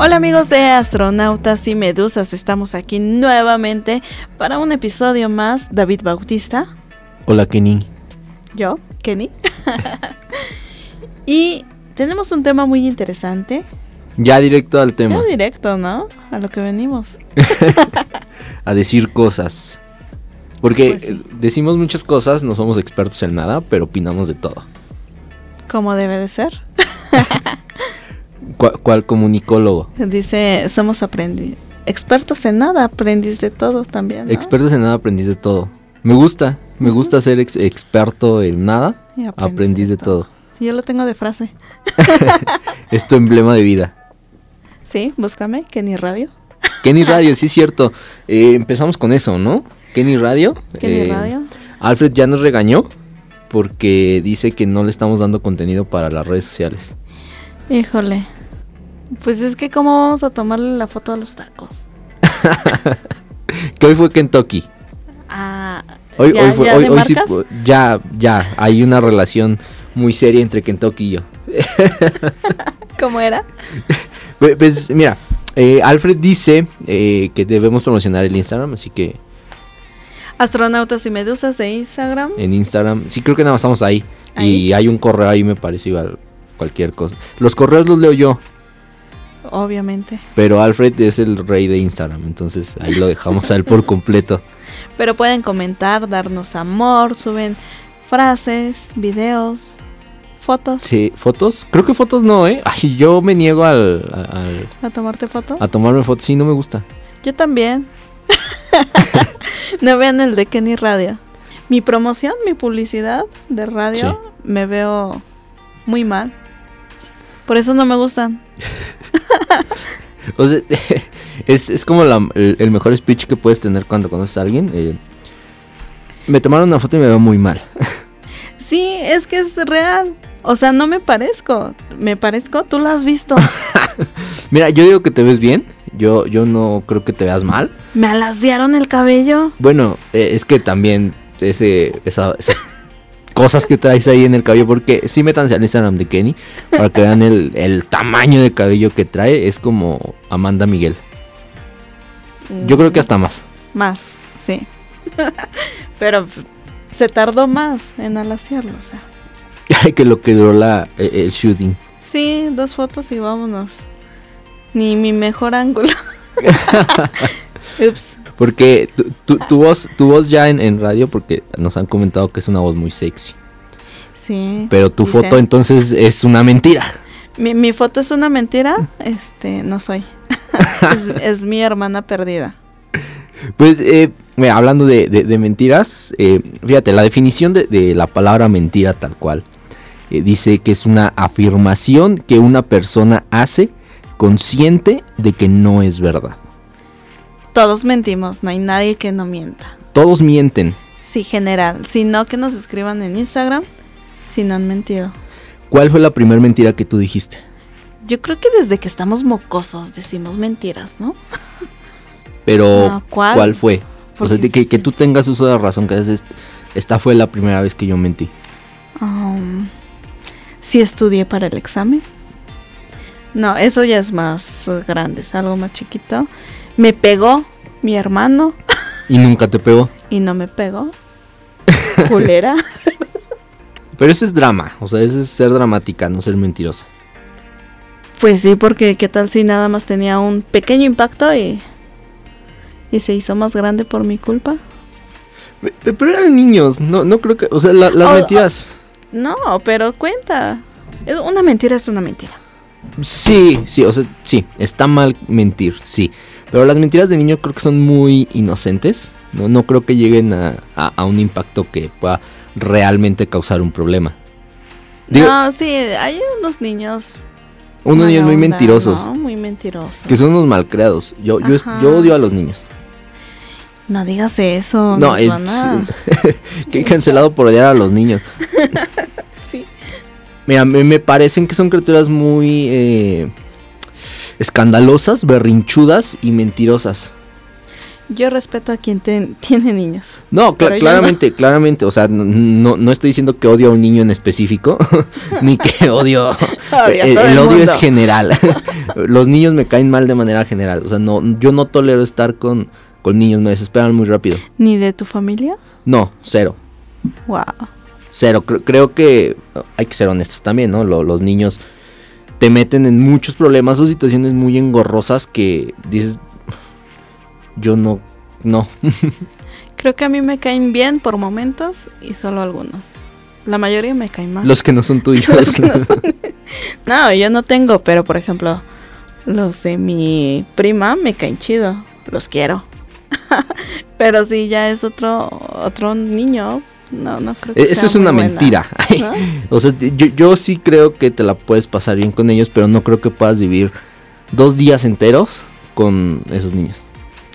Hola amigos de Astronautas y Medusas, estamos aquí nuevamente para un episodio más. David Bautista. Hola Kenny. Yo, Kenny. y tenemos un tema muy interesante. Ya directo al tema. Ya directo, ¿no? A lo que venimos. a decir cosas. Porque pues decimos muchas cosas, no somos expertos en nada, pero opinamos de todo. Como debe de ser. ¿Cuál, comunicólogo? Dice, somos aprendiz. Expertos en nada, aprendiz de todo también. Expertos en nada, aprendiz de todo. Me gusta, me gusta ser experto en nada, aprendiz, de, todo. Yo lo tengo de frase. es tu emblema de vida. Sí, búscame, Kenny Radio. Kenny Radio, sí es cierto. Eh, empezamos con eso, ¿no? Kenny Radio. Kenny eh, Radio. Alfred ya nos regañó porque dice que no le estamos dando contenido para las redes sociales. Híjole. Pues es que cómo vamos a tomarle la foto a los tacos. que hoy fue Kentucky. Ah, hoy, ¿ya, hoy fue, hoy, sí, ya, ya, hay una relación muy seria entre Kentucky y yo. ¿Cómo era? Pues mira, eh, Alfred dice eh, que debemos promocionar el Instagram, así que... Astronautas y medusas de Instagram. En Instagram, sí creo que nada más estamos ahí. Y hay un correo ahí, me parece igual, cualquier cosa. Los correos los leo yo obviamente. Pero Alfred es el rey de Instagram, entonces ahí lo dejamos a él por completo. Pero pueden comentar, darnos amor, suben frases, videos, fotos. Sí, fotos. Creo que fotos no, ¿eh? Ay, yo me niego al... ¿A tomarte foto? A tomarme fotos, sí, no me gusta. Yo también. no vean el de Kenny Radio. Mi promoción, mi publicidad de radio, me veo muy mal. Por eso no me gustan. o sea, es, como el, mejor speech que puedes tener cuando conoces a alguien. Eh, me tomaron una foto y me veo muy mal. sí, es que es real. O sea, no me parezco. ¿Me parezco? ¿Tú lo has visto? Mira, yo digo que te ves bien. Yo, yo no creo que te veas mal. ¿Me alaciaron el cabello? Bueno, eh, es que también ese, esa, cosas que traes ahí en el cabello. Porque sí métanse al Instagram de Kenny para que vean el, tamaño de cabello que trae. Es como Amanda Miguel. Yo creo que hasta más. Más, sí. Pero se tardó más en alaciarlo, o sea. que lo que duró la, e, el shooting. Sí, dos fotos y vámonos. Ni mi mejor ángulo. Ups. Porque tu, voz, tu voz ya en, radio, porque nos han comentado que es una voz muy sexy. Sí. Pero tu foto entonces es una mentira. Mi, foto es una mentira, este, no soy. es, mi hermana perdida. Pues, eh, hablando de, mentiras, eh, fíjate, la definición de, la palabra mentira tal cual eh, dice que es una afirmación que una persona hace consciente de que no es verdad. Todos mentimos, no hay nadie que no mienta. Todos mienten. Sí, general. Si no, que nos escriban en Instagram si no han mentido. ¿Cuál fue la primera mentira que tú dijiste? Yo creo que desde que estamos mocosos decimos mentiras, ¿no? Pero, ¿cuál? fue? O sea, que, que, tú tengas uso de razón, que esta fue la primera vez que yo mentí. Um, si estudié para el examen. No, eso ya es más grande, es algo más chiquito. Me pegó mi hermano. ¿Y nunca te pegó? Y no me pegó. Culera. Pero eso es drama, o sea, eso es ser dramática, no ser mentirosa. Pues sí, porque qué tal si nada más tenía un pequeño impacto y, y se hizo más grande por mi culpa. Pero eran niños, no, no creo que, o sea, las mentiras. no, pero cuenta. Una mentira es una mentira. Sí, sí, o sea, sí, está mal mentir, sí. Pero las mentiras de niño creo que son muy inocentes. No, no creo que lleguen a, un impacto que pueda realmente causar un problema. no, sí, hay unos niños. Unos niños muy mentirosos. No, muy mentirosos. Que son unos malcriados. Yo, yo, yo odio a los niños. No digas eso. No, es, que he cancelado por odiar a los niños. Mira, me, me, parecen que son criaturas muy... Eh, escandalosas, berrinchudas y mentirosas. Yo respeto a quien ten- tiene niños. No, claramente, claramente. O sea, no, no estoy diciendo que odio a un niño en específico, ni que odio. Odio a el el el odio es general. Los niños me caen mal de manera general. O sea, no, yo no tolero estar con, con niños, me desesperan muy rápido. ¿Ni de tu familia? No, cero. Wow. Cero. Cre- creo que hay que ser honestos también, ¿no? Lo- los niños te meten en muchos problemas o situaciones muy engorrosas que dices, yo no, no. Creo que a mí me caen bien por momentos y solo algunos. La mayoría me caen mal. Los que no son tuyos. No son- No, yo no tengo, pero por ejemplo, los de mi prima me caen chido. Los quiero. pero si ya es otro otro niño, no, no creo que E, Eso sea es una buena, mentira. ¿no? o sea, yo, yo sí creo que te la puedes pasar bien con ellos, pero no creo que puedas vivir dos días enteros con esos niños.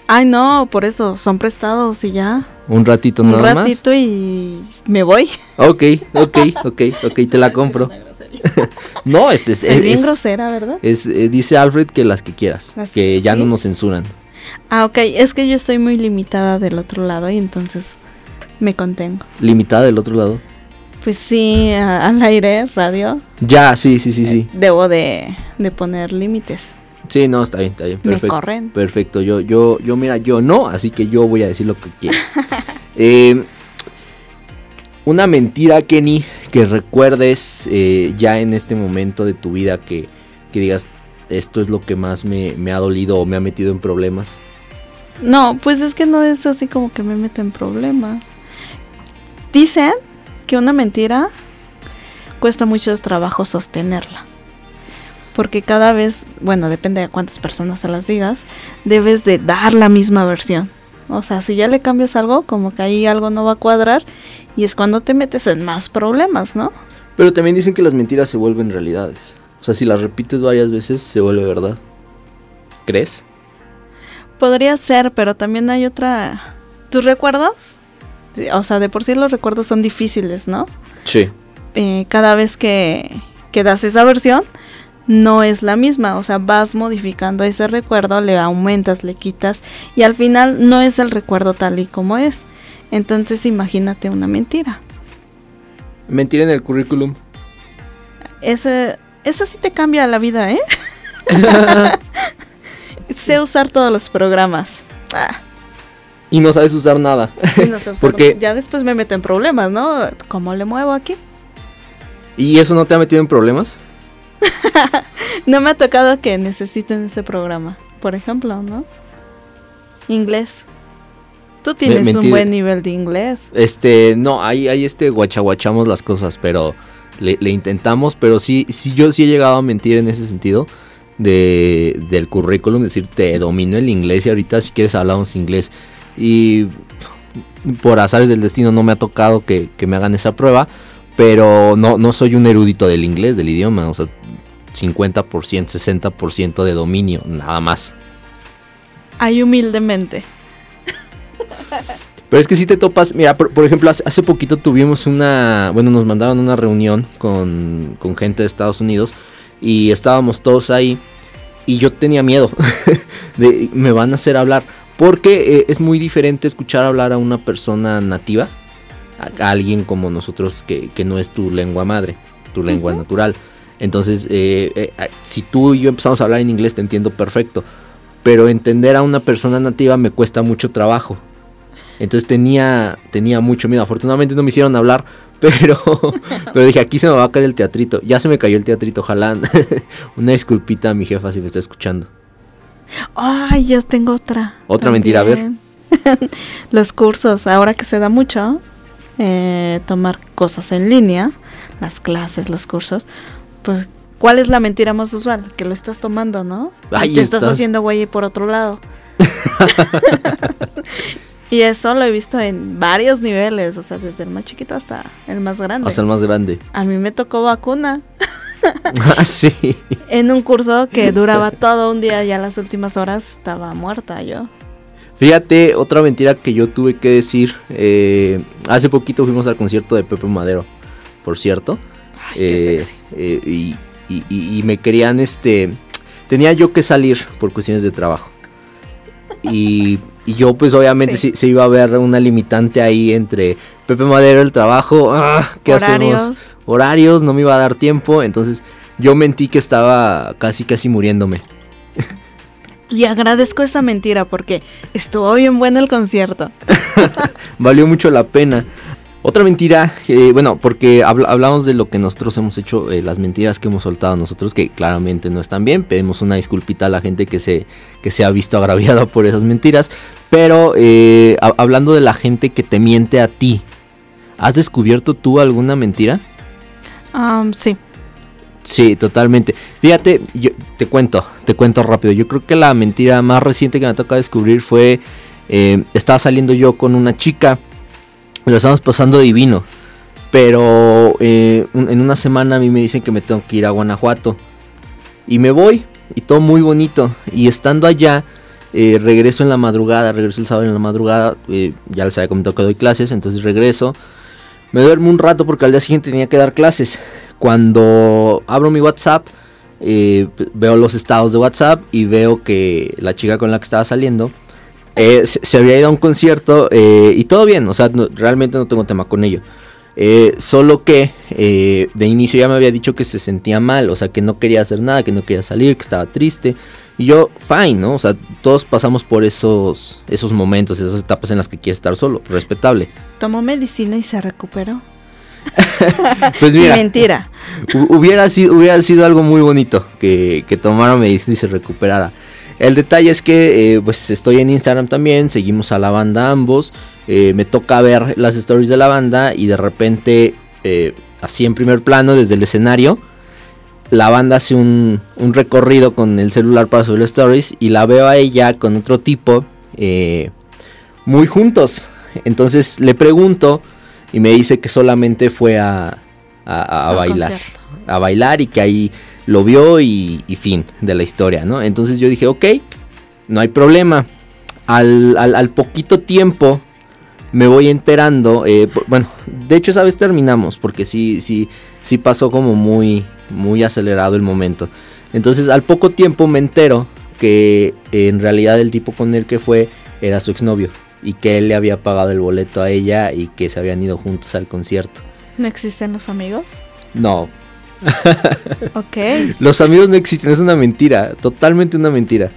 Ay, no, por eso son prestados y ya. Un ratito Un nada más. ratito y me voy. Ok, ok, ok, ok, te la compro. no, este es, Soy bien es- grosera, ¿verdad? es, eh, dice Alfred que las que quieras, Las- que ya no nos censuran. Ah, ok, es que yo estoy muy limitada del otro lado y entonces me contengo. Limitada del otro lado. Pues sí, a- al aire, radio, Ya, sí, sí, sí, sí. debo de, de poner límites. Sí, no, está bien, está bien. Me Perfecto. corren. Perfecto. Yo, yo, yo, mira, yo no, así que yo voy a decir lo que quiero. Eh, una mentira, Kenny, que recuerdes eh, ya en este momento de tu vida que, que digas, esto es lo que más me, me ha dolido o me ha metido en problemas. No, pues es que no es así como que me meta en problemas. Dicen que una mentira cuesta mucho trabajo sostenerla. Porque cada vez, bueno, depende de cuántas personas se las digas, debes de dar la misma versión. O sea, si ya le cambias algo, como que ahí algo no va a cuadrar y es cuando te metes en más problemas, ¿no? Pero también dicen que las mentiras se vuelven realidades. O sea, si las repites varias veces, se vuelve verdad. ¿Crees? Podría ser, pero también hay otra... ¿Tus recuerdos? O sea, de por sí los recuerdos son difíciles, ¿no? Sí. eh, cada vez que, que das esa versión, no es la misma. O sea, vas modificando ese recuerdo, le aumentas, le quitas, y al final no es el recuerdo tal y como es. Entonces imagínate una mentira. Mentira en el currículum. Ese, esa sí te cambia la vida, ¿eh? sé usar todos los programas. Ah, Y no sabes usar nada. no sé usar- Porque- Ya después me meto en problemas, ¿no? ¿Cómo le muevo aquí? ¿Y eso no te ha metido en problemas? No me ha tocado que necesiten ese programa, por ejemplo, ¿no? Inglés. Tú tienes un buen nivel de inglés. Este, no, ahí, ahí este guachaguachamos las cosas, pero le, le intentamos, pero sí, sí, yo sí he llegado a mentir en ese sentido de, del currículum, decir, te domino el inglés y ahorita si quieres hablamos inglés. Y por azares del destino no me ha tocado que, que me hagan esa prueba, pero no, no soy un erudito del inglés, del idioma, o sea, 50%, 60% de dominio, nada más. Ay, humildemente. Pero es que si te topas, mira, por, por ejemplo, hace, hace poquito tuvimos una, bueno, nos mandaron una reunión con, con gente de Estados Unidos y estábamos todos ahí y yo tenía miedo de me van a hacer hablar porque eh, es muy diferente escuchar hablar a una persona nativa, a, a alguien como nosotros que, que no es tu lengua madre, tu lengua natural. Entonces, eh, eh, si tú y yo empezamos a hablar en inglés, te entiendo perfecto. Pero entender a una persona nativa me cuesta mucho trabajo. Entonces tenía, tenía mucho miedo. Afortunadamente no me hicieron hablar, pero, pero dije, aquí se me va a caer el teatrito. Ya se me cayó el teatrito, ojalá. Una disculpita a mi jefa si me está escuchando. Ay, ya tengo otra. Otra mentira, a ver. Los cursos, ahora que se da mucho, eh, tomar cosas en línea, las clases, los cursos, pues, ¿cuál es la mentira más usual? Que lo estás tomando, ¿no? Y Ahí te estás estás. haciendo güey por otro lado. y eso lo he visto en varios niveles, o sea, desde el más chiquito hasta el más grande. Hasta el más grande. A mí me tocó vacuna Ah, sí. en un curso que duraba todo un día y a las últimas horas estaba muerta yo. Fíjate, otra mentira que yo tuve que decir. eh, hace poquito fuimos al concierto de Pepe Madero, por cierto. Ay, qué Eh, sexy. eh, y, y- y- y me querían, este, tenía yo que salir por cuestiones de trabajo. Y, yo pues obviamente Sí. sí. se iba a ver una limitante ahí entre Pepe Madero, el trabajo, ah, ¿qué Horarios. hacemos? Horarios, no me iba a dar tiempo, entonces yo mentí que estaba casi casi muriéndome. Y agradezco esa mentira porque estuvo bien bueno el concierto. Valió mucho la pena. Otra mentira, eh, bueno, porque habl- hablamos de lo que nosotros hemos hecho, eh, las mentiras que hemos soltado nosotros, que claramente no están bien. Pedimos una disculpita a la gente que se, que se ha visto agraviada por esas mentiras. Pero eh, ha- hablando de la gente que te miente a ti, ¿has descubierto tú alguna mentira? Am, sí. Sí, totalmente. Fíjate, yo te cuento, te cuento rápido. Yo creo que la mentira más reciente que me toca descubrir fue, estaba saliendo yo con una chica, lo estamos pasando divino, pero eh, en una semana a mí me dicen que me tengo que ir a Guanajuato. Y me voy y todo muy bonito. Y estando allá eh, regreso en la madrugada, regreso el sábado en la madrugada, eh, ya les había comentado que doy clases, entonces regreso, me duermo un rato porque al día siguiente tenía que dar clases. Cuando abro mi WhatsApp, veo los estados de WhatsApp y veo que la chica con la que estaba saliendo eh, se, se había ido a un concierto eh, y todo bien, o sea, no- realmente no tengo tema con ello. Eh, solo que eh, de inicio ya me había dicho que se sentía mal, o sea, que no quería hacer nada, que no quería salir, que estaba triste. Y yo, fine, ¿no? O sea, todos pasamos por esos, esos momentos, esas etapas en las que quieres estar solo, respetable. Tomó medicina y se recuperó. Pues mira, Mentira. Hu- hubiera sido, hubiera sido algo muy bonito que, que tomara medicina y se recuperara. El detalle es que eh, pues estoy en Instagram también, seguimos a la banda ambos, eh, me toca ver las stories de la banda y de repente, eh, así en primer plano desde el escenario, la banda hace un, un recorrido con el celular para subir stories y la veo a ella con otro tipo eh, muy juntos. Entonces le pregunto y me dice que solamente fue a, a- bailar concierto. a bailar y que ahí lo vio y, y fin de la historia, ¿no? Entonces yo dije, ok, no hay problema. Al, al- al poquito tiempo me voy enterando, eh, por- bueno, de hecho esa vez terminamos porque sí, sí, sí pasó como muy, muy acelerado el momento. Entonces al poco tiempo me entero que eh, en realidad el tipo con el que fue era su exnovio y que él le había pagado el boleto a ella y que se habían ido juntos al concierto. ¿No existen los amigos? No, Ok. Los amigos no existen, es una mentira, totalmente una mentira.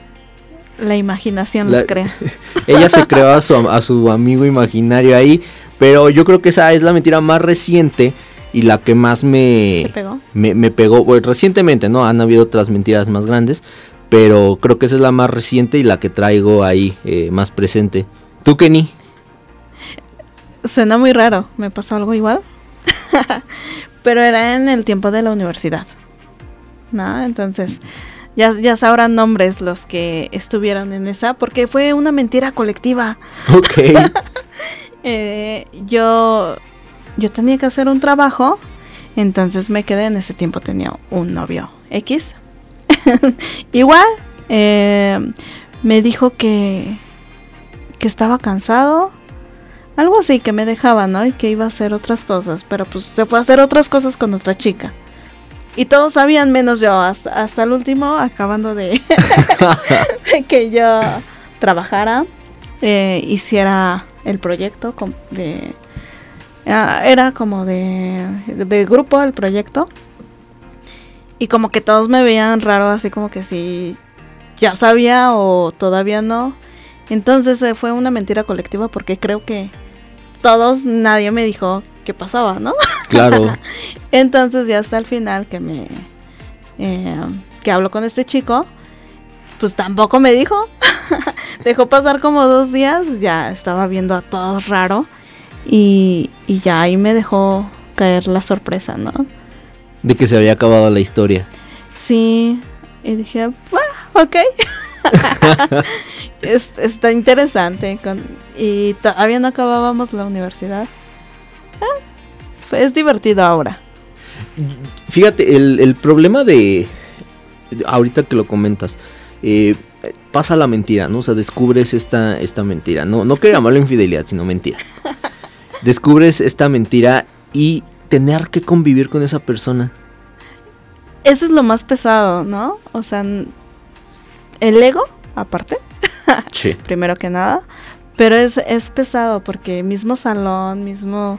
La imaginación La- los crea. Ella se creó a su, a su amigo imaginario ahí, pero yo creo que esa es la mentira más reciente y la que más ¿Te me, pegó? me, me pegó. Bueno, recientemente, ¿no? Han habido otras mentiras más grandes, pero creo que esa es la más reciente y la que traigo ahí eh, más presente. ¿Tú, Kenny? Suena muy raro. Me pasó algo igual. Pero era en el tiempo de la universidad. ¿No? Entonces, ya, ya sabrán nombres los que estuvieron en esa, porque fue una mentira colectiva. Ok. Eh, yo, yo tenía que hacer un trabajo, entonces me quedé, en ese tiempo tenía un novio X. Igual, eh, me dijo que, que estaba cansado, algo así, que me dejaba, ¿no? Y que iba a hacer otras cosas, pero pues se fue a hacer otras cosas con otra chica. Y todos sabían menos yo, hasta, hasta el último, acabando de, de que yo trabajara, eh, hiciera el proyecto de... ah, Era como de, de grupo el proyecto. Y como que todos me veían raro, así como que si ya sabía o todavía no. Entonces eh, fue una mentira colectiva porque creo que todos, nadie me dijo qué pasaba, ¿no? Claro. Entonces ya hasta el final que me eh, que hablo con este chico, pues tampoco me dijo. Dejó pasar como dos días, ya estaba viendo a todos raro y, y ya ahí me dejó caer la sorpresa, ¿no? De que se había acabado la historia. Sí, y dije, "Ah, ok. Es- está interesante. con- y todavía no acabábamos la universidad. Ah, fue- es divertido ahora. Fíjate, el, el problema de. Ahorita que lo comentas. eh, pasa la mentira, ¿no? O sea, descubres esta, esta mentira. No, no quiero llamarlo infidelidad, sino mentira. Descubres esta mentira y tener que convivir con esa persona. Eso es lo más pesado, ¿no? O sea, el ego, aparte, Sí. primero que nada. Pero es, es pesado porque mismo salón, mismo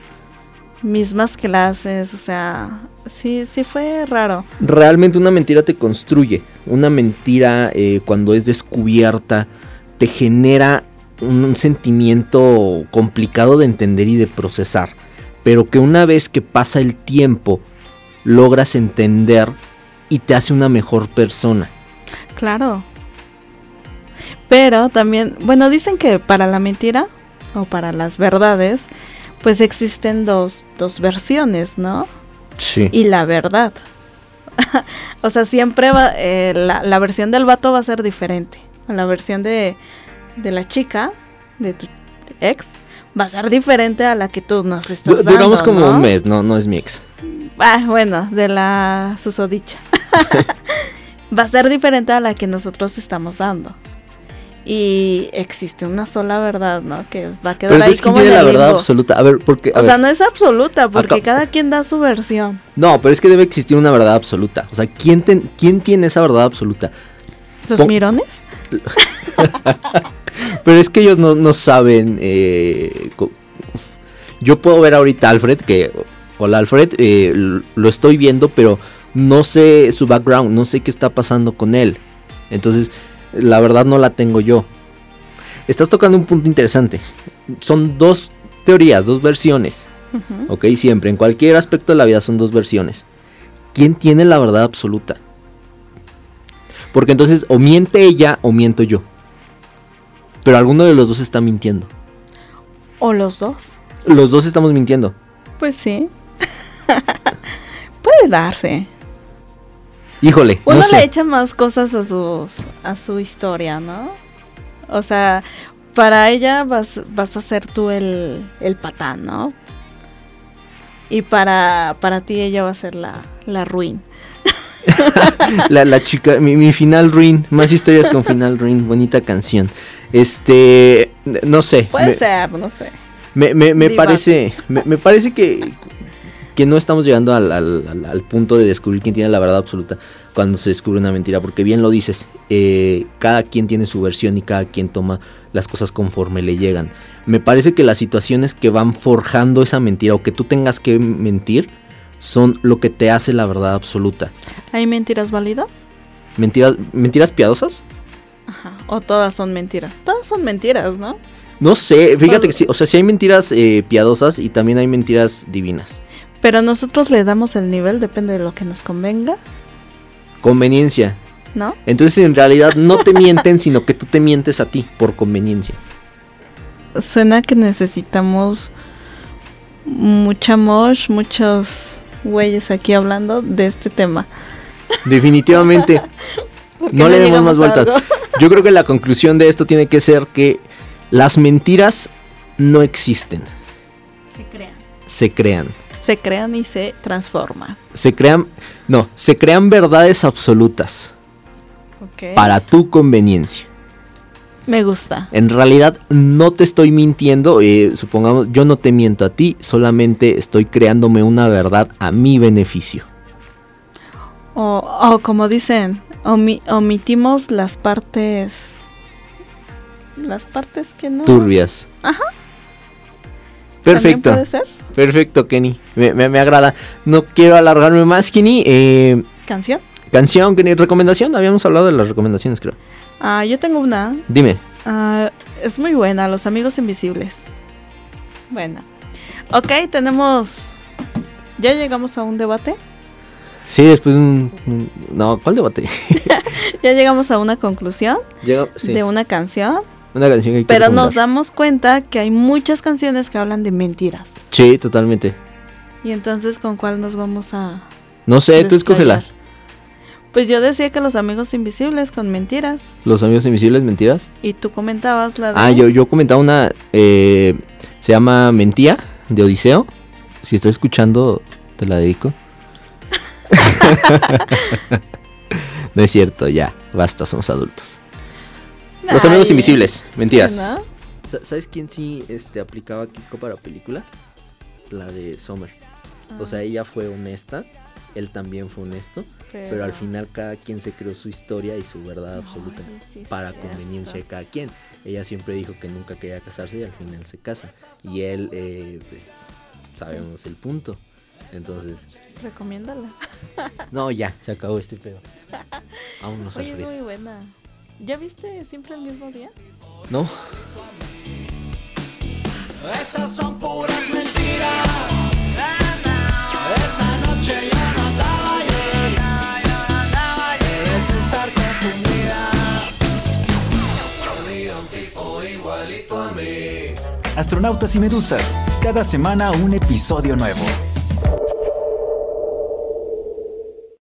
mismas clases, o sea, sí, sí fue raro. Realmente una mentira te construye. Una mentira eh, cuando es descubierta te genera un sentimiento complicado de entender y de procesar. Pero que una vez que pasa el tiempo logras entender y te hace una mejor persona. Claro. Pero también, bueno, dicen que para la mentira o para las verdades, pues existen dos, dos versiones, ¿no? Sí. Y la verdad. o sea, siempre va, eh, la, la versión del vato va a ser diferente. La versión de, de la chica, de tu ex, va a ser diferente a la que tú nos estás dando, Duramos como ¿no? un mes, no, no es mi ex. Ah, bueno, de la susodicha. Va a ser diferente a la que nosotros estamos dando. Y existe una sola verdad, ¿no? Que va a quedar Pero ahí entonces, ¿quién como en tiene la el verdad limbo. absoluta? A ver, porque. a O sea, no es absoluta, porque Acá- cada quien da su versión. No, pero es que debe existir una verdad absoluta. O sea, ¿quién, ten- quién tiene esa verdad absoluta? ¿Los Pon- mirones? Pero es que ellos no, no saben. eh, co- yo puedo ver ahorita a Alfred, que. Hola Alfred, eh, l- lo estoy viendo, pero no sé su background, no sé qué está pasando con él. Entonces, la verdad no la tengo yo. Estás tocando un punto interesante. Son dos teorías, dos versiones. Ujú. Ok, siempre, en cualquier aspecto de la vida son dos versiones. ¿Quién tiene la verdad absoluta? Porque entonces o miente ella o miento yo. Pero alguno de los dos está mintiendo. O los dos. Los dos estamos mintiendo. Pues sí. Puede darse. Híjole, Uno no le echa más cosas a sus a su historia, ¿no? O sea, para ella vas, vas a ser tú el, el patán, ¿no? Y para, para ti ella va a ser la, la ruin. La, la chica, mi, mi final ruin. Más historias con final ruin. Bonita canción. Este, no sé. Puede me- ser, no sé. Me, me- me parece, me parece que, que no estamos llegando al, al- al- al punto de descubrir quién tiene la verdad absoluta cuando se descubre una mentira, porque bien lo dices, eh, cada quien tiene su versión y cada quien toma las cosas conforme le llegan. Me parece que las situaciones que van forjando esa mentira o que tú tengas que mentir son lo que te hace la verdad absoluta. ¿Hay mentiras válidas? ¿Mentiras, mentiras piadosas? Ajá. O todas son mentiras. Todas son mentiras, ¿no? No sé, fíjate que sí, o sea, sí hay mentiras eh, piadosas y también hay mentiras divinas. Pero nosotros le damos el nivel, depende de lo que nos convenga, Conveniencia. ¿no? Entonces en realidad no te mienten, sino que tú te mientes a ti por conveniencia. Suena que necesitamos mucha mosh, muchos güeyes aquí hablando de este tema. Definitivamente. ¿Por qué No le demos más vueltas. Yo creo que la conclusión de esto tiene que ser que las mentiras no existen, Se crean. se crean. Se crean y se transforman. Se crean, no, se crean verdades absolutas para tu conveniencia. Me gusta. En realidad no te estoy mintiendo, eh, supongamos, yo no te miento a ti, solamente estoy creándome una verdad a mi beneficio. O, o como dicen, omi- omitimos las partes. Las partes que no. Turbias. Ajá. Perfecto. ¿También puede ser? Perfecto, Kenny. Me, me- me agrada. No quiero alargarme más, Kenny. Eh, ¿Canción? canción, Kenny. Recomendación. Habíamos hablado de las recomendaciones, creo. Ah, yo tengo una. Dime. Ah, es muy buena, Los Amigos Invisibles. Bueno. Ok, tenemos. ¿Ya llegamos a un debate? Sí, después de un... un- No, ¿cuál debate? Ya llegamos a una conclusión Llega- sí, de una canción. Una canción que Pero nos damos cuenta que hay muchas canciones que hablan de mentiras. Sí, totalmente. Y entonces, ¿con cuál nos vamos a.? No sé, tú escógela. Pues yo decía que Los Amigos Invisibles con mentiras. Los amigos invisibles, mentiras. Y tú comentabas la de. Ah, yo, yo comentaba una... eh, se llama Mentía, de Odiseo. Si estás escuchando, te la dedico. no es cierto, ya. Basta, somos adultos. Los amigos invisibles, mentiras. sí, ¿no? Sa- ¿Sabes quién sí este, aplicaba Kiko para película? La de Summer. O sea, ella fue honesta. él también fue honesto, pero, al final cada quien se creó su historia y su verdad absoluta para conveniencia de cada quien. Ella siempre dijo que nunca quería casarse y al final se casa. Y él, eh, pues, sabemos el punto. Entonces. Recomiéndala. no, ya, se acabó este pedo. Vámonos Oye, es muy buena. ¿Ya viste siempre el mismo día? No. Esas son puras mentiras. Esa noche yo no andaba Debes estar confundida. un tipo igualito a mí. Astronautas y medusas. Cada semana un episodio nuevo.